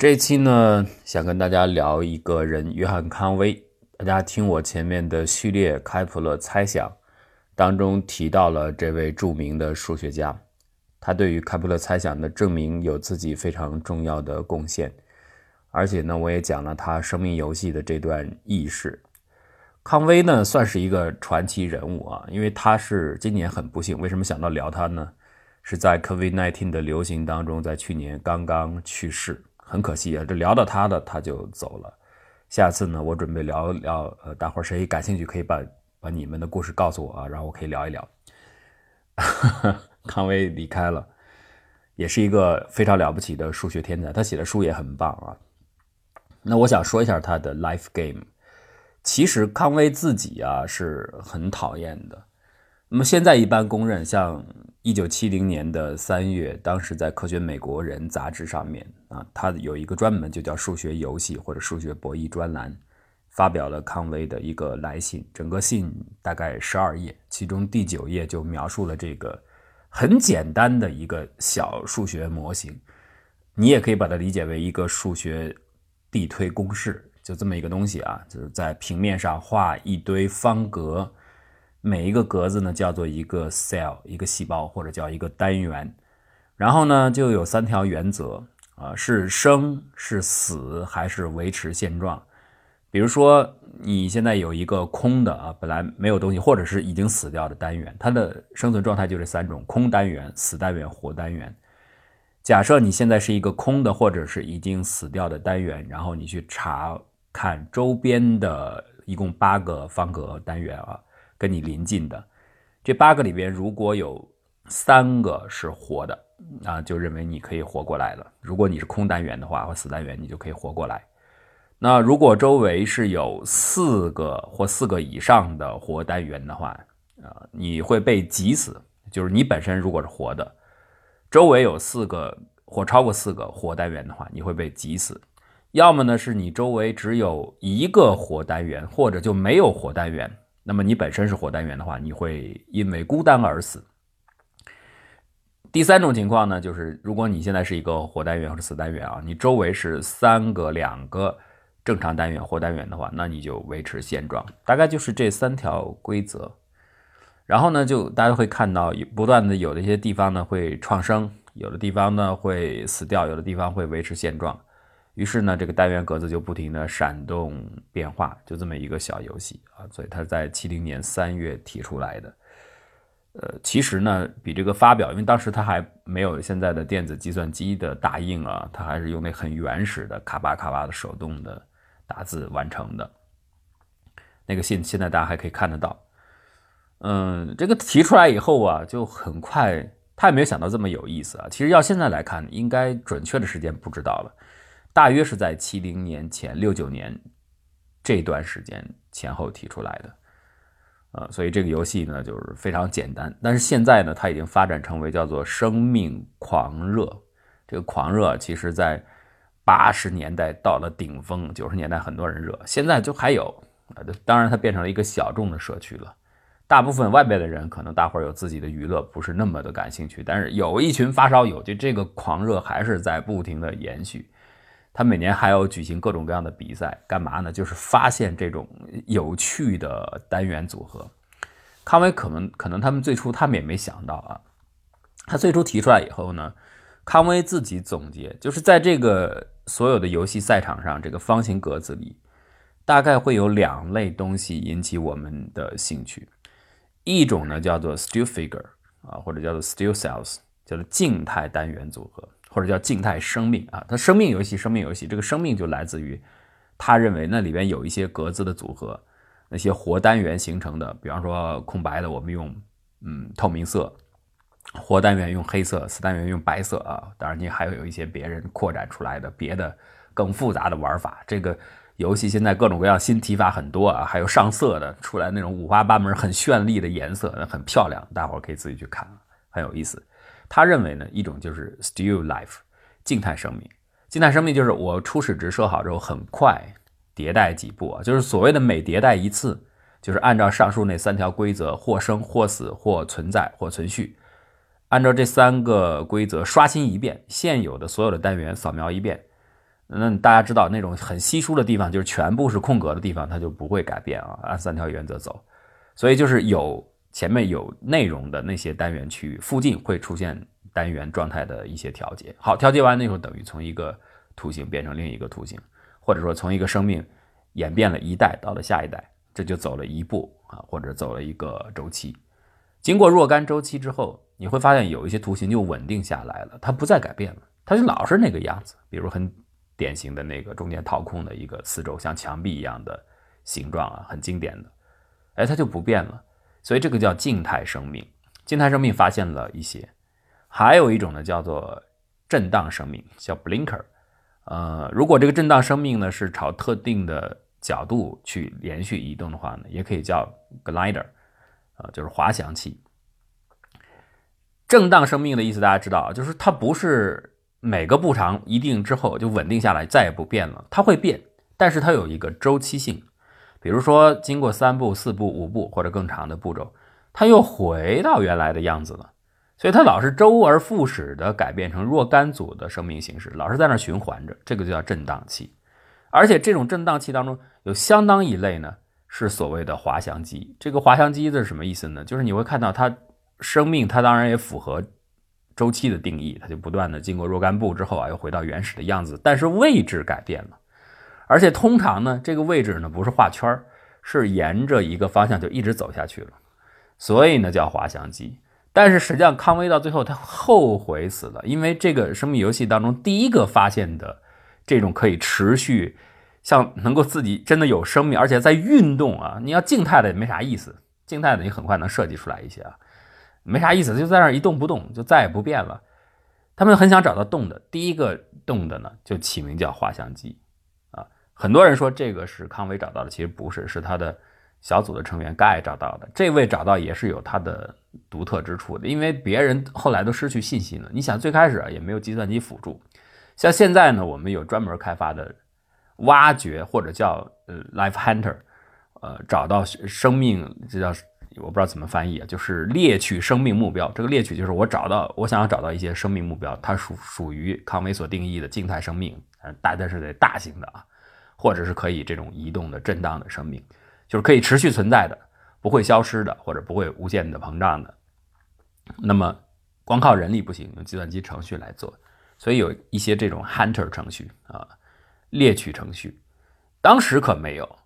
这期呢，想跟大家聊一个人，约翰康威。大家听我前面的序列《开普勒猜想》当中提到了这位著名的数学家，他对于开普勒猜想的证明有自己非常重要的贡献。而且呢，我也讲了他生命游戏的这段轶事。康威呢，算是一个传奇人物啊，因为他是今年很不幸。为什么想到聊他呢？是在 COVID-19 的流行当中，在去年刚刚去世。很可惜啊，这聊到他的他就走了。下次呢，我准备聊聊，呃，大伙儿谁感兴趣可以把把你们的故事告诉我啊，然后我可以聊一聊。康威离开了，也是一个非常了不起的数学天才，他写的书也很棒啊。那我想说一下他的 life game。其实康威自己啊是很讨厌的。那么现在一般公认，像。一九七零年的三月，当时在《科学美国人》杂志上面啊，他有一个专门就叫“数学游戏”或者“数学博弈”专栏，发表了康威的一个来信。整个信大概十二页，其中第九页就描述了这个很简单的一个小数学模型。你也可以把它理解为一个数学递推公式，就这么一个东西啊，就是在平面上画一堆方格。每一个格子呢叫做一个 cell，一个细胞或者叫一个单元，然后呢就有三条原则啊，是生是死还是维持现状。比如说你现在有一个空的啊，本来没有东西，或者是已经死掉的单元，它的生存状态就这三种：空单元、死单元、活单元。假设你现在是一个空的或者是已经死掉的单元，然后你去查看周边的一共八个方格单元啊。跟你临近的这八个里边，如果有三个是活的啊，就认为你可以活过来了。如果你是空单元的话或死单元，你就可以活过来。那如果周围是有四个或四个以上的活单元的话，啊，你会被挤死。就是你本身如果是活的，周围有四个或超过四个活单元的话，你会被挤死。要么呢是你周围只有一个活单元，或者就没有活单元。那么你本身是活单元的话，你会因为孤单而死。第三种情况呢，就是如果你现在是一个活单元或者死单元啊，你周围是三个、两个正常单元活单元的话，那你就维持现状，大概就是这三条规则。然后呢，就大家会看到不断的有的一些地方呢会创生，有的地方呢会死掉，有的地方会维持现状。于是呢，这个单元格子就不停的闪动变化，就这么一个小游戏啊。所以他在七零年三月提出来的。呃，其实呢，比这个发表，因为当时他还没有现在的电子计算机的打印啊，他还是用那很原始的卡巴卡巴的手动的打字完成的。那个信现在大家还可以看得到。嗯，这个提出来以后啊，就很快，他也没有想到这么有意思啊。其实要现在来看，应该准确的时间不知道了。大约是在七零年前六九年这段时间前后提出来的，呃，所以这个游戏呢就是非常简单。但是现在呢，它已经发展成为叫做生命狂热。这个狂热其实在八十年代到了顶峰，九十年代很多人热，现在就还有啊。当然，它变成了一个小众的社区了。大部分外边的人可能大伙儿有自己的娱乐，不是那么的感兴趣。但是有一群发烧友，就这个狂热还是在不停的延续。他每年还要举行各种各样的比赛，干嘛呢？就是发现这种有趣的单元组合。康威可能可能他们最初他们也没想到啊，他最初提出来以后呢，康威自己总结，就是在这个所有的游戏赛场上，这个方形格子里，大概会有两类东西引起我们的兴趣，一种呢叫做 still figure 啊，或者叫做 still cells，叫做静态单元组合。或者叫静态生命啊，它生命游戏，生命游戏，这个生命就来自于他认为那里边有一些格子的组合，那些活单元形成的，比方说空白的，我们用嗯透明色，活单元用黑色，死单元用白色啊。当然你还有一些别人扩展出来的别的更复杂的玩法。这个游戏现在各种各样新提法很多啊，还有上色的出来那种五花八门、很绚丽的颜色，很漂亮，大伙儿可以自己去看，很有意思。他认为呢，一种就是 still life，静态生命。静态生命就是我初始值设好之后，很快迭代几步啊，就是所谓的每迭代一次，就是按照上述那三条规则，或生或死或存在或存续，按照这三个规则刷新一遍现有的所有的单元，扫描一遍，那大家知道那种很稀疏的地方，就是全部是空格的地方，它就不会改变啊，按三条原则走。所以就是有前面有内容的那些单元区域附近会出现单元状态的一些调节。好，调节完那时候等于从一个图形变成另一个图形，或者说从一个生命演变了一代到了下一代，这就走了一步啊，或者走了一个周期。经过若干周期之后，你会发现有一些图形就稳定下来了，它不再改变了，它就老是那个样子。比如很典型的那个中间掏空的一个四周像墙壁一样的形状啊，很经典的，哎，它就不变了。所以这个叫静态生命。静态生命发现了一些，还有一种呢叫做震荡生命，叫 blinker。呃，如果这个震荡生命呢是朝特定的角度去连续移动的话呢，也可以叫 glider。呃，就是滑翔器。震荡生命的意思大家知道，就是它不是每个步长一定之后就稳定下来，再也不变了。它会变，但是它有一个周期性。比如说，经过三步、四步、五步或者更长的步骤，它又回到原来的样子了。所以它老是周而复始的改变成若干组的生命形式，老是在那循环着，这个就叫震荡器。而且这种震荡器当中有相当一类呢。是所谓的滑翔机。这个滑翔机是什么意思呢？就是你会看到它生命，它当然也符合周期的定义，它就不断的经过若干步之后啊，又回到原始的样子，但是位置改变了。而且通常呢，这个位置呢不是画圈是沿着一个方向就一直走下去了，所以呢叫滑翔机。但是实际上康威到最后他后悔死了，因为这个生命游戏当中第一个发现的这种可以持续。像能够自己真的有生命，而且在运动啊！你要静态的也没啥意思，静态的你很快能设计出来一些啊，没啥意思，就在那儿一动不动，就再也不变了。他们很想找到动的，第一个动的呢，就起名叫滑翔机。很多人说这个是康威找到的，其实不是，是他的小组的成员盖找到的。这位找到也是有他的独特之处的，因为别人后来都失去信心了。你想最开始啊也没有计算机辅助，像现在呢，我们有专门开发的。挖掘或者叫呃，life hunter，呃，找到生命，这叫我不知道怎么翻译啊，就是猎取生命目标。这个猎取就是我找到，我想要找到一些生命目标，它属属于康威所定义的静态生命，呃，大但是得大型的啊，或者是可以这种移动的、震荡的生命，就是可以持续存在的，不会消失的，或者不会无限的膨胀的。那么光靠人力不行，用计算机程序来做，所以有一些这种 hunter 程序啊。猎取程序，当时可没有。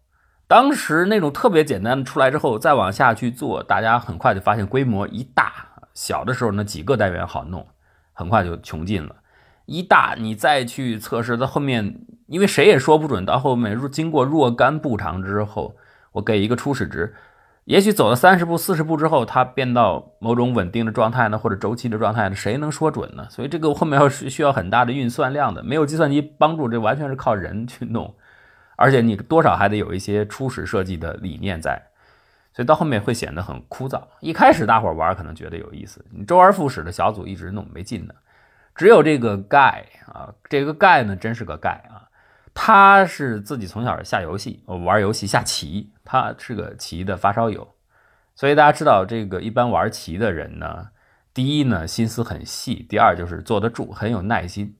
当时那种特别简单的出来之后，再往下去做，大家很快就发现规模一大。小的时候那几个单元好弄，很快就穷尽了。一大，你再去测试到后面，因为谁也说不准，到后面若经过若干步长之后，我给一个初始值。也许走了三十步、四十步之后，它变到某种稳定的状态呢，或者周期的状态呢？谁能说准呢？所以这个后面要是需要很大的运算量的，没有计算机帮助，这完全是靠人去弄，而且你多少还得有一些初始设计的理念在，所以到后面会显得很枯燥。一开始大伙玩可能觉得有意思，你周而复始的小组一直弄没劲的，只有这个盖啊，这个盖呢真是个盖啊。他是自己从小下游戏，玩游戏下棋，他是个棋的发烧友，所以大家知道这个一般玩棋的人呢，第一呢心思很细，第二就是坐得住，很有耐心。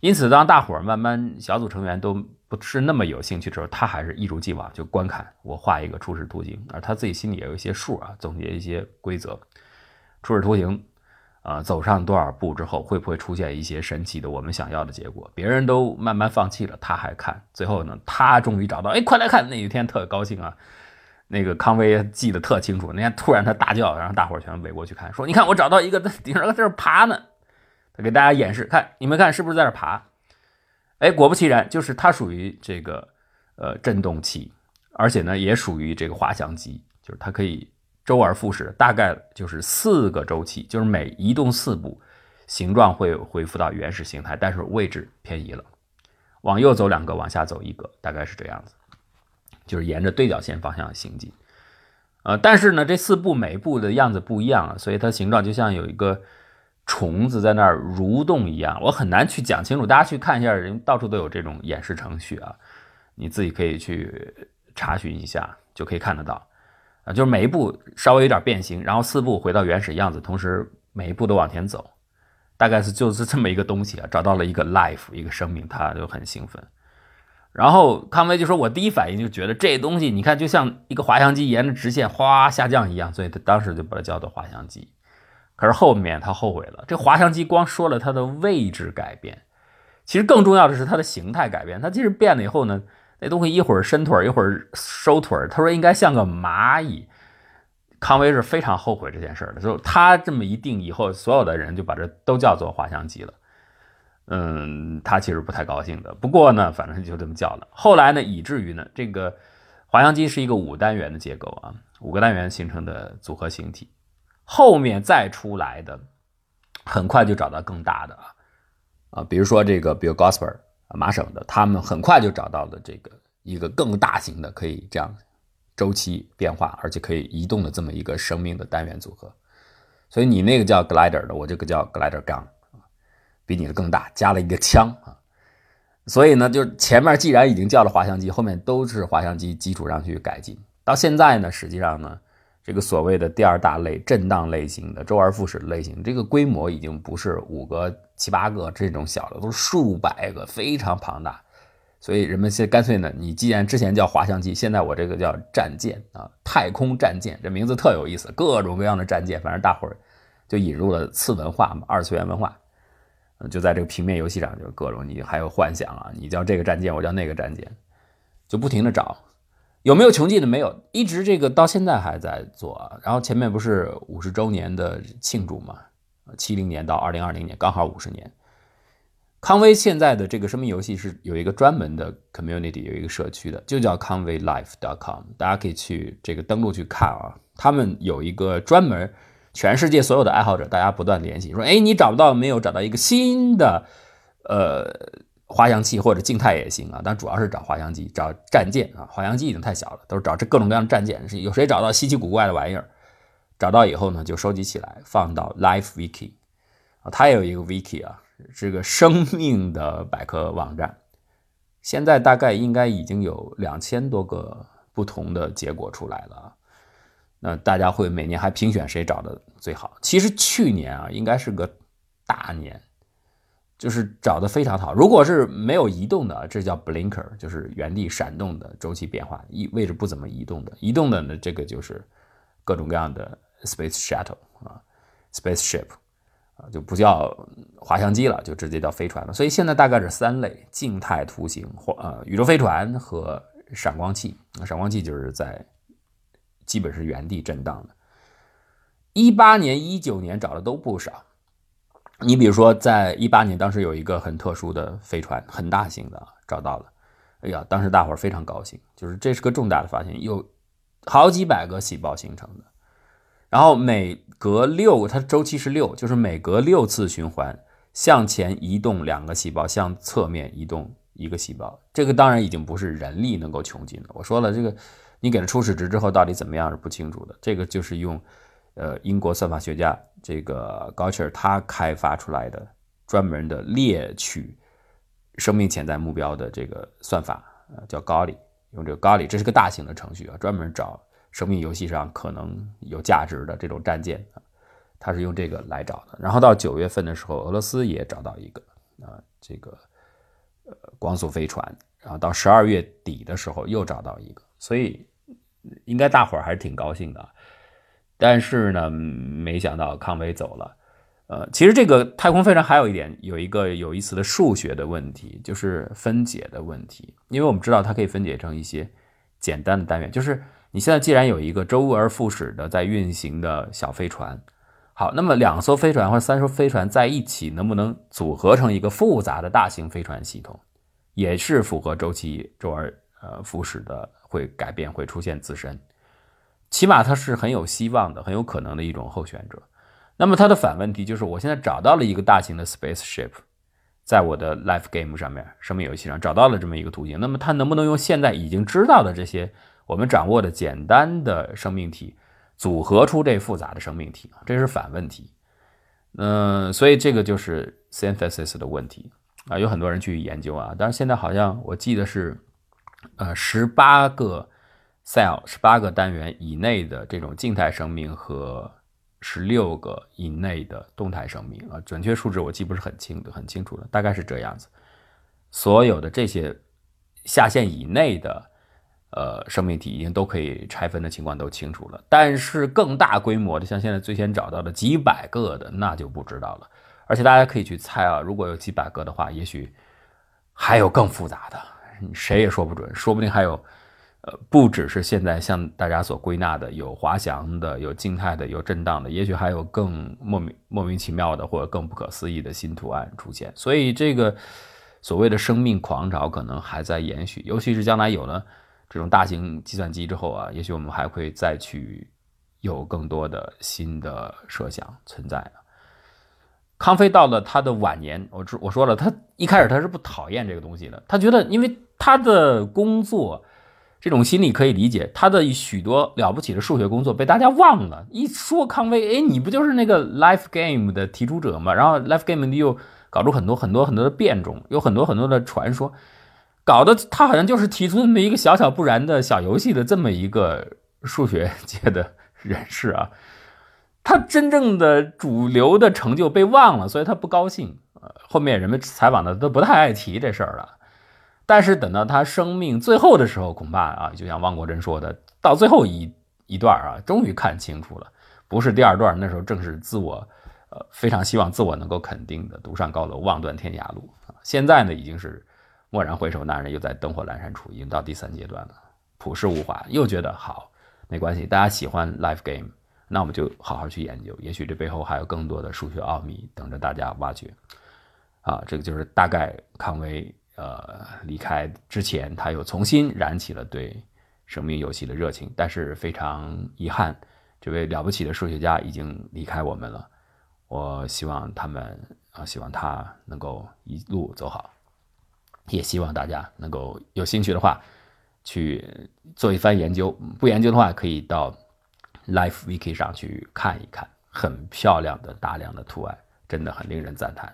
因此，当大伙儿慢慢小组成员都不是那么有兴趣的时候，他还是一如既往就观看我画一个初始图形，而他自己心里也有一些数啊，总结一些规则，初始图形。啊，走上多少步之后，会不会出现一些神奇的我们想要的结果？别人都慢慢放弃了，他还看。最后呢，他终于找到，哎，快来看！那一天特高兴啊，那个康威记得特清楚。那天突然他大叫，然后大伙全围过去看，说：“你看，我找到一个在顶上在这爬呢。”他给大家演示，看你们看是不是在这爬？哎，果不其然，就是它属于这个呃振动器，而且呢也属于这个滑翔机，就是它可以。周而复始，大概就是四个周期，就是每移动四步，形状会恢复到原始形态，但是位置偏移了，往右走两个，往下走一个，大概是这样子，就是沿着对角线方向行进。呃，但是呢，这四步每一步的样子不一样啊，所以它形状就像有一个虫子在那儿蠕动一样，我很难去讲清楚，大家去看一下，人到处都有这种演示程序啊，你自己可以去查询一下，就可以看得到。啊，就是每一步稍微有点变形，然后四步回到原始样子，同时每一步都往前走，大概是就是这么一个东西啊，找到了一个 life 一个生命，他就很兴奋。然后康威就说：“我第一反应就觉得这东西，你看就像一个滑翔机沿着直线哗下降一样，所以他当时就把它叫做滑翔机。可是后面他后悔了，这滑翔机光说了它的位置改变，其实更重要的是它的形态改变。它其实变了以后呢，那东西一会儿伸腿一会儿收腿他说应该像个蚂蚁。康威是非常后悔这件事的，就他这么一定以后，所有的人就把这都叫做滑翔机了。嗯，他其实不太高兴的。不过呢，反正就这么叫了。后来呢，以至于呢，这个滑翔机是一个五单元的结构啊，五个单元形成的组合形体。后面再出来的，很快就找到更大的啊啊，比如说这个 Bill Gosper 麻省的，他们很快就找到了这个一个更大型的，可以这样周期变化，而且可以移动的这么一个生命的单元组合。所以你那个叫 glider 的，我这个叫 glider gun。比你的更大，加了一个枪啊，所以呢，就前面既然已经叫了滑翔机，后面都是滑翔机基础上去改进。到现在呢，实际上呢，这个所谓的第二大类震荡类型的周而复始类型，这个规模已经不是五个、七八个这种小的，都是数百个，非常庞大。所以人们现干脆呢，你既然之前叫滑翔机，现在我这个叫战舰啊，太空战舰，这名字特有意思，各种各样的战舰，反正大伙儿就引入了次文化嘛，二次元文化。就在这个平面游戏上，就各种你还有幻想啊，你叫这个战舰，我叫那个战舰，就不停的找，有没有穷尽的？没有，一直这个到现在还在做。然后前面不是五十周年的庆祝嘛？七零年到二零二零年刚好五十年。康威现在的这个生命游戏是有一个专门的 community，有一个社区的，就叫康威 life.com，大家可以去这个登录去看啊。他们有一个专门。全世界所有的爱好者，大家不断联系，说：“哎，你找不到没有？找到一个新的，呃，滑翔器或者静态也行啊。但主要是找滑翔机，找战舰啊。滑翔机已经太小了，都是找这各种各样的战舰。有谁找到稀奇古怪的玩意儿？找到以后呢，就收集起来，放到 Life Wiki 啊。它也有一个 Wiki 啊，是个生命的百科网站。现在大概应该已经有两千多个不同的结果出来了。”那大家会每年还评选谁找的最好？其实去年啊，应该是个大年，就是找的非常好。如果是没有移动的，这叫 blinker，就是原地闪动的周期变化，移位置不怎么移动的。移动的呢，这个就是各种各样的 space shuttle 啊，space ship 啊，就不叫滑翔机了，就直接叫飞船了。所以现在大概是三类：静态图形或呃宇宙飞船和闪光器。闪光器就是在。基本是原地震荡的。一八年、一九年找的都不少。你比如说，在一八年，当时有一个很特殊的飞船，很大型的，找到了。哎呀，当时大伙儿非常高兴，就是这是个重大的发现，有好几百个细胞形成的。然后每隔六，它周期是六，就是每隔六次循环，向前移动两个细胞，向侧面移动一个细胞。这个当然已经不是人力能够穷尽的。我说了，这个。你给了初始值之后，到底怎么样是不清楚的。这个就是用，呃，英国算法学家这个高切尔他开发出来的专门的猎取生命潜在目标的这个算法，呃，叫高里，用这个高里，这是个大型的程序啊，专门找生命游戏上可能有价值的这种战舰啊，他是用这个来找的。然后到九月份的时候，俄罗斯也找到一个啊，这个呃光速飞船，然后到十二月底的时候又找到一个，所以。应该大伙儿还是挺高兴的，但是呢，没想到康威走了。呃，其实这个太空飞船还有一点，有一个有意思的数学的问题，就是分解的问题。因为我们知道它可以分解成一些简单的单元。就是你现在既然有一个周而复始的在运行的小飞船，好，那么两艘飞船或者三艘飞船在一起，能不能组合成一个复杂的大型飞船系统，也是符合周期周而呃复始的。会改变，会出现自身，起码它是很有希望的，很有可能的一种候选者。那么它的反问题就是，我现在找到了一个大型的 spaceship，在我的 life game 上面，生命游戏上找到了这么一个途径。那么它能不能用现在已经知道的这些我们掌握的简单的生命体，组合出这复杂的生命体？这是反问题。嗯，所以这个就是 synthesis 的问题啊，有很多人去研究啊，但是现在好像我记得是。呃，十八个 cell，十八个单元以内的这种静态生命和十六个以内的动态生命啊，准确数字我记不是很清，很清楚的，大概是这样子。所有的这些下限以内的呃生命体已经都可以拆分的情况都清楚了，但是更大规模的，像现在最先找到的几百个的，那就不知道了。而且大家可以去猜啊，如果有几百个的话，也许还有更复杂的，谁也说不准，说不定还有。呃，不只是现在像大家所归纳的，有滑翔的，有静态的，有震荡的，也许还有更莫名莫名其妙的或者更不可思议的新图案出现。所以这个所谓的生命狂潮可能还在延续，尤其是将来有了这种大型计算机之后啊，也许我们还会再去有更多的新的设想存在。康菲到了他的晚年，我我说了，他一开始他是不讨厌这个东西的，他觉得因为他的工作。这种心理可以理解，他的许多了不起的数学工作被大家忘了。一说康威，哎，你不就是那个 Life Game 的提出者吗？然后 Life Game 又搞出很多很多很多的变种，有很多很多的传说，搞得他好像就是提出那么一个小小不然的小游戏的这么一个数学界的人士啊。他真正的主流的成就被忘了，所以他不高兴。呃，后面人们采访的都不太爱提这事儿了。但是等到他生命最后的时候，恐怕啊，就像汪国真说的，到最后一一段啊，终于看清楚了，不是第二段，那时候正是自我，呃，非常希望自我能够肯定的，独上高楼，望断天涯路啊。现在呢，已经是蓦然回首，那人又在灯火阑珊处，已经到第三阶段了，朴实无华，又觉得好，没关系，大家喜欢 life game，那我们就好好去研究，也许这背后还有更多的数学奥秘等着大家挖掘，啊，这个就是大概康威。呃，离开之前，他又重新燃起了对生命游戏的热情。但是非常遗憾，这位了不起的数学家已经离开我们了。我希望他们啊，希望他能够一路走好，也希望大家能够有兴趣的话去做一番研究。不研究的话，可以到 Life Wiki 上去看一看，很漂亮的大量的图案，真的很令人赞叹。